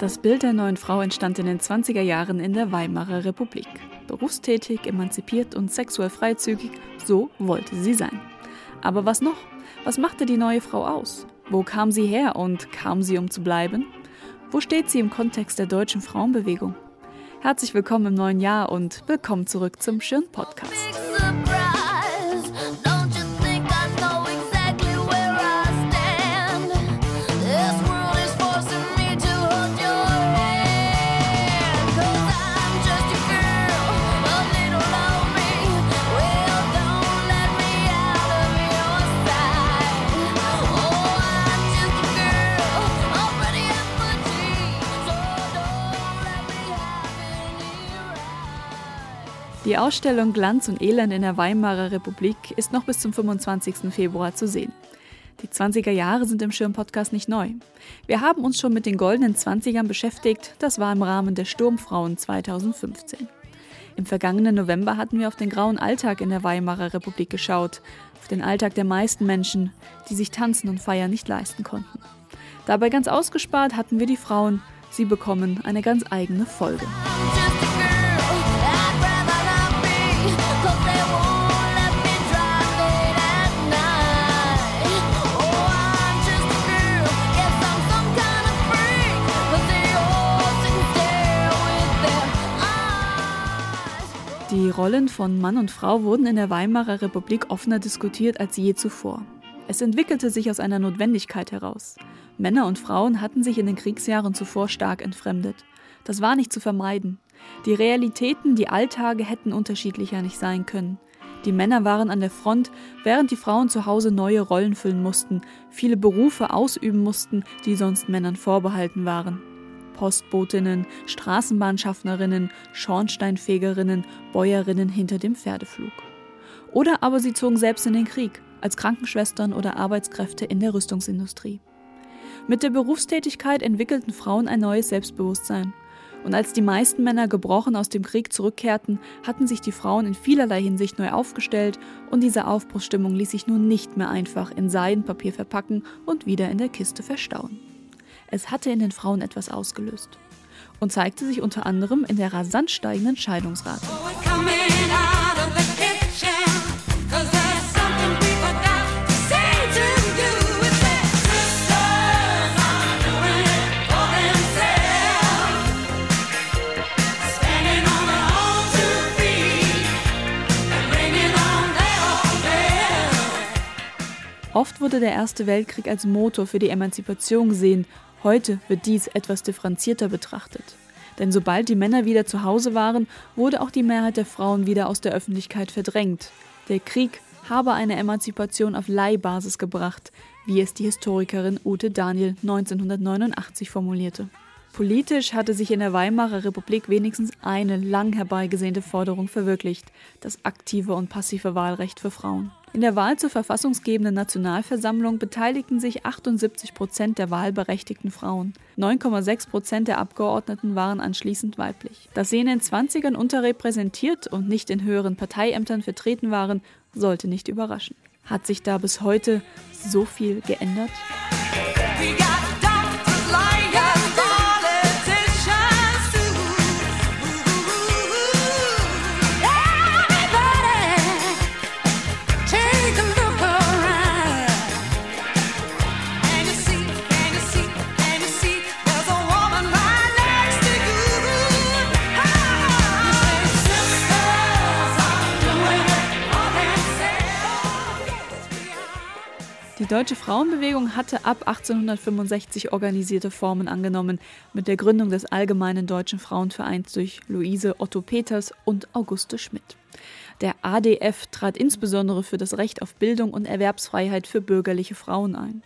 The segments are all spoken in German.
Das Bild der neuen Frau entstand in den 20er Jahren in der Weimarer Republik. Berufstätig, emanzipiert und sexuell freizügig, so wollte sie sein. Aber was noch? Was machte die neue Frau aus? Wo kam sie her und kam sie, um zu bleiben? Wo steht sie im Kontext der deutschen Frauenbewegung? Herzlich willkommen im neuen Jahr und willkommen zurück zum Schirn Podcast. Die Ausstellung Glanz und Elend in der Weimarer Republik ist noch bis zum 25. Februar zu sehen. Die 20er Jahre sind im Schirm-Podcast nicht neu. Wir haben uns schon mit den goldenen 20ern beschäftigt, das war im Rahmen der Sturmfrauen 2015. Im vergangenen November hatten wir auf den grauen Alltag in der Weimarer Republik geschaut, auf den Alltag der meisten Menschen, die sich Tanzen und Feiern nicht leisten konnten. Dabei ganz ausgespart hatten wir die Frauen, sie bekommen eine ganz eigene Folge. Die Rollen von Mann und Frau wurden in der Weimarer Republik offener diskutiert als je zuvor. Es entwickelte sich aus einer Notwendigkeit heraus. Männer und Frauen hatten sich in den Kriegsjahren zuvor stark entfremdet. Das war nicht zu vermeiden. Die Realitäten, die Alltage hätten unterschiedlicher nicht sein können. Die Männer waren an der Front, während die Frauen zu Hause neue Rollen füllen mussten, viele Berufe ausüben mussten, die sonst Männern vorbehalten waren. Postbotinnen, Straßenbahnschaffnerinnen, Schornsteinfegerinnen, Bäuerinnen hinter dem Pferdeflug. Oder aber sie zogen selbst in den Krieg, als Krankenschwestern oder Arbeitskräfte in der Rüstungsindustrie. Mit der Berufstätigkeit entwickelten Frauen ein neues Selbstbewusstsein. Und als die meisten Männer gebrochen aus dem Krieg zurückkehrten, hatten sich die Frauen in vielerlei Hinsicht neu aufgestellt und diese Aufbruchsstimmung ließ sich nun nicht mehr einfach in Seidenpapier verpacken und wieder in der Kiste verstauen. Es hatte in den Frauen etwas ausgelöst und zeigte sich unter anderem in der rasant steigenden Scheidungsrate. Oft wurde der Erste Weltkrieg als Motor für die Emanzipation gesehen Heute wird dies etwas differenzierter betrachtet. Denn sobald die Männer wieder zu Hause waren, wurde auch die Mehrheit der Frauen wieder aus der Öffentlichkeit verdrängt. Der Krieg habe eine Emanzipation auf Leihbasis gebracht, wie es die Historikerin Ute Daniel 1989 formulierte. Politisch hatte sich in der Weimarer Republik wenigstens eine lang herbeigesehnte Forderung verwirklicht, das aktive und passive Wahlrecht für Frauen. In der Wahl zur verfassungsgebenden Nationalversammlung beteiligten sich 78 Prozent der wahlberechtigten Frauen. 9,6 Prozent der Abgeordneten waren anschließend weiblich. Dass sie in den 20ern unterrepräsentiert und nicht in höheren Parteiämtern vertreten waren, sollte nicht überraschen. Hat sich da bis heute so viel geändert? Deutsche Frauenbewegung hatte ab 1865 organisierte Formen angenommen, mit der Gründung des Allgemeinen Deutschen Frauenvereins durch Luise Otto Peters und Auguste Schmidt. Der ADF trat insbesondere für das Recht auf Bildung und Erwerbsfreiheit für bürgerliche Frauen ein.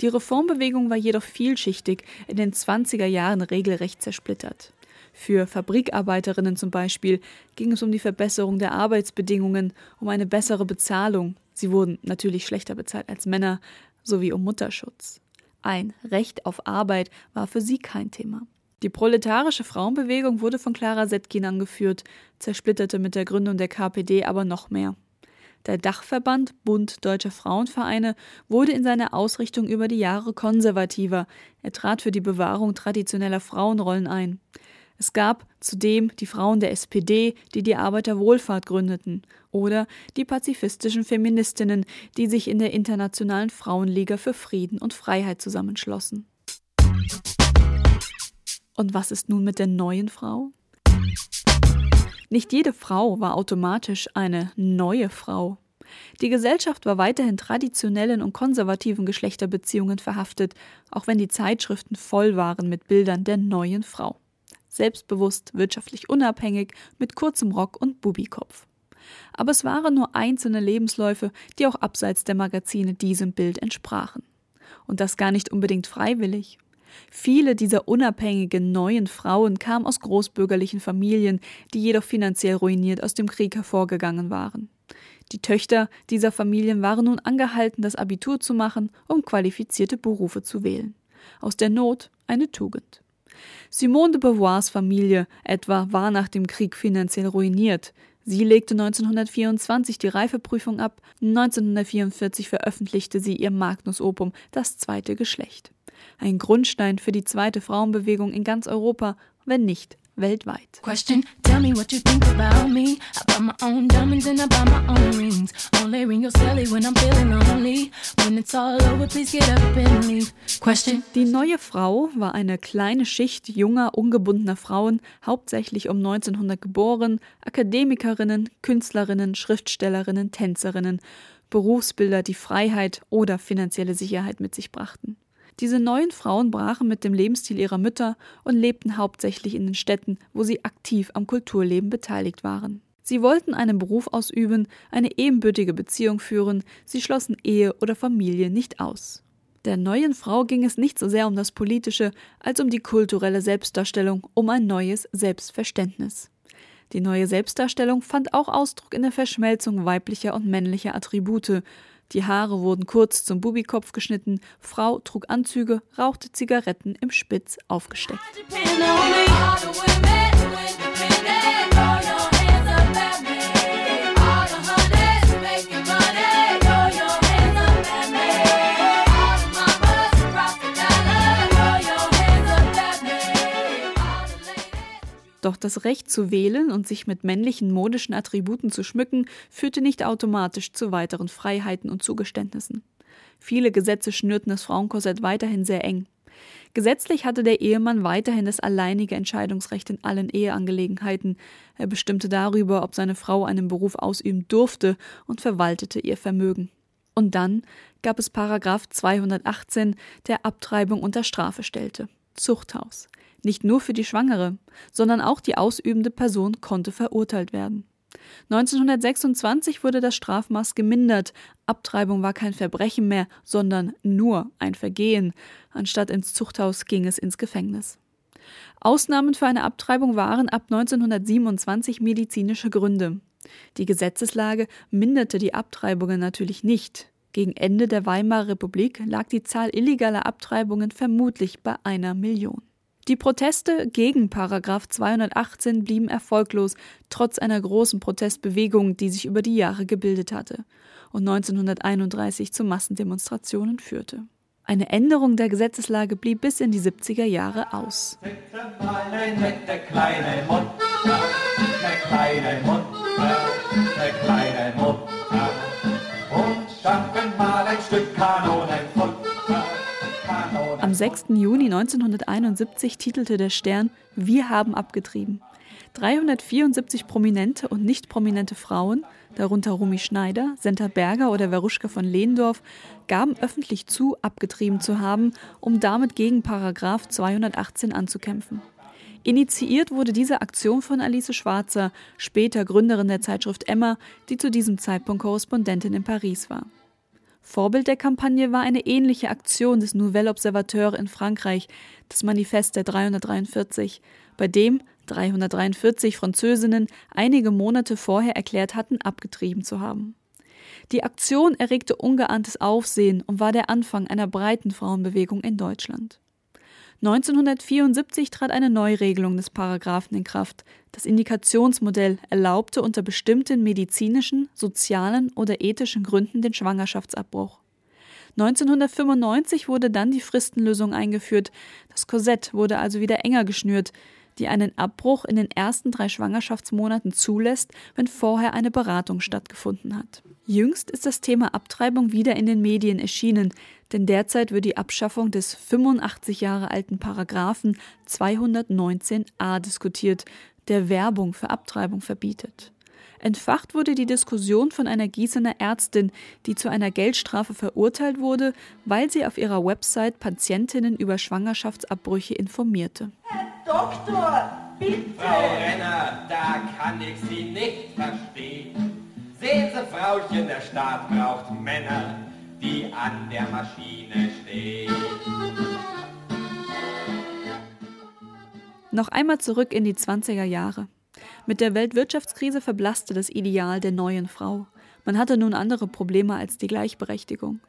Die Reformbewegung war jedoch vielschichtig, in den 20er Jahren regelrecht zersplittert. Für Fabrikarbeiterinnen zum Beispiel ging es um die Verbesserung der Arbeitsbedingungen, um eine bessere Bezahlung, Sie wurden natürlich schlechter bezahlt als Männer, sowie um Mutterschutz. Ein Recht auf Arbeit war für sie kein Thema. Die proletarische Frauenbewegung wurde von Clara Setkin angeführt, zersplitterte mit der Gründung der KPD aber noch mehr. Der Dachverband Bund Deutscher Frauenvereine wurde in seiner Ausrichtung über die Jahre konservativer. Er trat für die Bewahrung traditioneller Frauenrollen ein. Es gab zudem die Frauen der SPD, die die Arbeiterwohlfahrt gründeten, oder die pazifistischen Feministinnen, die sich in der Internationalen Frauenliga für Frieden und Freiheit zusammenschlossen. Und was ist nun mit der neuen Frau? Nicht jede Frau war automatisch eine neue Frau. Die Gesellschaft war weiterhin traditionellen und konservativen Geschlechterbeziehungen verhaftet, auch wenn die Zeitschriften voll waren mit Bildern der neuen Frau selbstbewusst, wirtschaftlich unabhängig, mit kurzem Rock und Bubikopf. Aber es waren nur einzelne Lebensläufe, die auch abseits der Magazine diesem Bild entsprachen. Und das gar nicht unbedingt freiwillig. Viele dieser unabhängigen neuen Frauen kamen aus großbürgerlichen Familien, die jedoch finanziell ruiniert aus dem Krieg hervorgegangen waren. Die Töchter dieser Familien waren nun angehalten, das Abitur zu machen, um qualifizierte Berufe zu wählen. Aus der Not eine Tugend. Simone de Beauvoirs Familie etwa war nach dem Krieg finanziell ruiniert. Sie legte 1924 die Reifeprüfung ab, 1944 veröffentlichte sie ihr Magnus Opum Das zweite Geschlecht. Ein Grundstein für die zweite Frauenbewegung in ganz Europa, wenn nicht weltweit. Question, tell me what you think about me. I buy my own diamonds and I buy my own rings. Only ring your silly when I'm feeling lonely. When it's all over, please get up and leave. Question. Die neue Frau war eine kleine Schicht junger, ungebundener Frauen, hauptsächlich um 1900 geboren, Akademikerinnen, Künstlerinnen, Schriftstellerinnen, Tänzerinnen, Berufsbilder, die Freiheit oder finanzielle Sicherheit mit sich brachten. Diese neuen Frauen brachen mit dem Lebensstil ihrer Mütter und lebten hauptsächlich in den Städten, wo sie aktiv am Kulturleben beteiligt waren. Sie wollten einen Beruf ausüben, eine ebenbürtige Beziehung führen, sie schlossen Ehe oder Familie nicht aus. Der neuen Frau ging es nicht so sehr um das Politische als um die kulturelle Selbstdarstellung, um ein neues Selbstverständnis. Die neue Selbstdarstellung fand auch Ausdruck in der Verschmelzung weiblicher und männlicher Attribute, die Haare wurden kurz zum Bubikopf geschnitten, Frau trug Anzüge, rauchte Zigaretten im Spitz aufgesteckt. Doch das Recht zu wählen und sich mit männlichen modischen Attributen zu schmücken, führte nicht automatisch zu weiteren Freiheiten und Zugeständnissen. Viele Gesetze schnürten das Frauenkorsett weiterhin sehr eng. Gesetzlich hatte der Ehemann weiterhin das alleinige Entscheidungsrecht in allen Eheangelegenheiten. Er bestimmte darüber, ob seine Frau einen Beruf ausüben durfte und verwaltete ihr Vermögen. Und dann gab es Paragraph 218, der Abtreibung unter Strafe stellte. Zuchthaus. Nicht nur für die Schwangere, sondern auch die ausübende Person konnte verurteilt werden. 1926 wurde das Strafmaß gemindert. Abtreibung war kein Verbrechen mehr, sondern nur ein Vergehen. Anstatt ins Zuchthaus ging es ins Gefängnis. Ausnahmen für eine Abtreibung waren ab 1927 medizinische Gründe. Die Gesetzeslage minderte die Abtreibungen natürlich nicht. Gegen Ende der Weimarer Republik lag die Zahl illegaler Abtreibungen vermutlich bei einer Million. Die Proteste gegen Paragraph 218 blieben erfolglos, trotz einer großen Protestbewegung, die sich über die Jahre gebildet hatte und 1931 zu Massendemonstrationen führte. Eine Änderung der Gesetzeslage blieb bis in die 70er Jahre aus. Und mal ein Stück Kanonenfutter. Am 6. Juni 1971 titelte der Stern Wir haben abgetrieben. 374 prominente und nicht prominente Frauen, darunter Rumi Schneider, Senta Berger oder Veruschka von Lehndorf, gaben öffentlich zu, abgetrieben zu haben, um damit gegen Paragraph 218 anzukämpfen. Initiiert wurde diese Aktion von Alice Schwarzer, später Gründerin der Zeitschrift Emma, die zu diesem Zeitpunkt Korrespondentin in Paris war. Vorbild der Kampagne war eine ähnliche Aktion des Nouvel Observateur in Frankreich, das Manifest der 343, bei dem 343 Französinnen einige Monate vorher erklärt hatten, abgetrieben zu haben. Die Aktion erregte ungeahntes Aufsehen und war der Anfang einer breiten Frauenbewegung in Deutschland. 1974 trat eine Neuregelung des Paragraphen in Kraft. Das Indikationsmodell erlaubte unter bestimmten medizinischen, sozialen oder ethischen Gründen den Schwangerschaftsabbruch. 1995 wurde dann die Fristenlösung eingeführt. Das Korsett wurde also wieder enger geschnürt die einen Abbruch in den ersten drei Schwangerschaftsmonaten zulässt, wenn vorher eine Beratung stattgefunden hat. Jüngst ist das Thema Abtreibung wieder in den Medien erschienen, denn derzeit wird die Abschaffung des 85 Jahre alten Paragraphen 219a diskutiert, der Werbung für Abtreibung verbietet. Entfacht wurde die Diskussion von einer Gießener Ärztin, die zu einer Geldstrafe verurteilt wurde, weil sie auf ihrer Website Patientinnen über Schwangerschaftsabbrüche informierte. Doktor, bitte! Frau Renner, da kann ich Sie nicht verstehen. Sehen Sie, Frauchen, der Staat braucht Männer, die an der Maschine stehen. Noch einmal zurück in die 20er Jahre. Mit der Weltwirtschaftskrise verblasste das Ideal der neuen Frau. Man hatte nun andere Probleme als die Gleichberechtigung.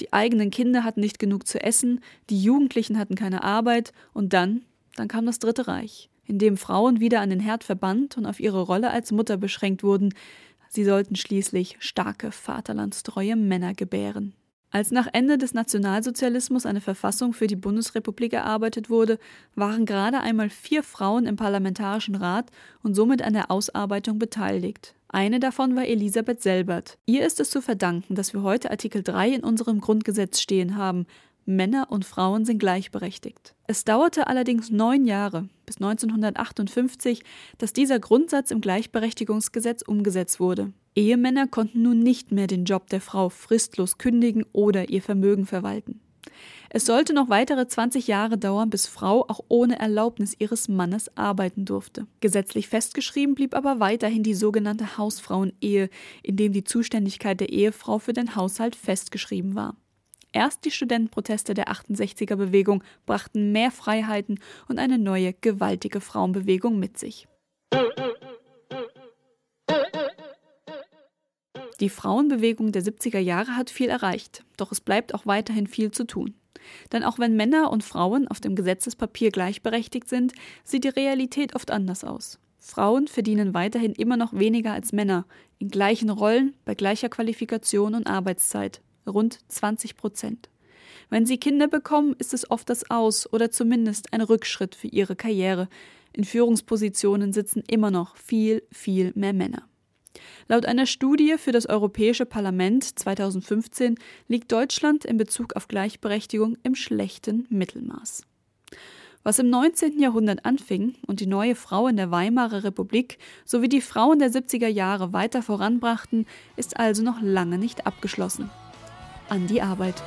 Die eigenen Kinder hatten nicht genug zu essen, die Jugendlichen hatten keine Arbeit und dann, dann kam das Dritte Reich, in dem Frauen wieder an den Herd verbannt und auf ihre Rolle als Mutter beschränkt wurden. Sie sollten schließlich starke, vaterlandstreue Männer gebären. Als nach Ende des Nationalsozialismus eine Verfassung für die Bundesrepublik erarbeitet wurde, waren gerade einmal vier Frauen im Parlamentarischen Rat und somit an der Ausarbeitung beteiligt. Eine davon war Elisabeth Selbert. Ihr ist es zu verdanken, dass wir heute Artikel 3 in unserem Grundgesetz stehen haben, Männer und Frauen sind gleichberechtigt. Es dauerte allerdings neun Jahre, bis 1958, dass dieser Grundsatz im Gleichberechtigungsgesetz umgesetzt wurde. Ehemänner konnten nun nicht mehr den Job der Frau fristlos kündigen oder ihr Vermögen verwalten. Es sollte noch weitere 20 Jahre dauern, bis Frau auch ohne Erlaubnis ihres Mannes arbeiten durfte. Gesetzlich festgeschrieben blieb aber weiterhin die sogenannte Hausfrauenehe, in dem die Zuständigkeit der Ehefrau für den Haushalt festgeschrieben war. Erst die Studentenproteste der 68er Bewegung brachten mehr Freiheiten und eine neue, gewaltige Frauenbewegung mit sich. Die Frauenbewegung der 70er Jahre hat viel erreicht, doch es bleibt auch weiterhin viel zu tun. Denn auch wenn Männer und Frauen auf dem Gesetzespapier gleichberechtigt sind, sieht die Realität oft anders aus. Frauen verdienen weiterhin immer noch weniger als Männer, in gleichen Rollen, bei gleicher Qualifikation und Arbeitszeit rund 20 Prozent. Wenn sie Kinder bekommen, ist es oft das Aus oder zumindest ein Rückschritt für ihre Karriere. In Führungspositionen sitzen immer noch viel, viel mehr Männer. Laut einer Studie für das Europäische Parlament 2015 liegt Deutschland in Bezug auf Gleichberechtigung im schlechten Mittelmaß. Was im 19. Jahrhundert anfing und die neue Frau in der Weimarer Republik sowie die Frauen der 70er Jahre weiter voranbrachten, ist also noch lange nicht abgeschlossen an die Arbeit.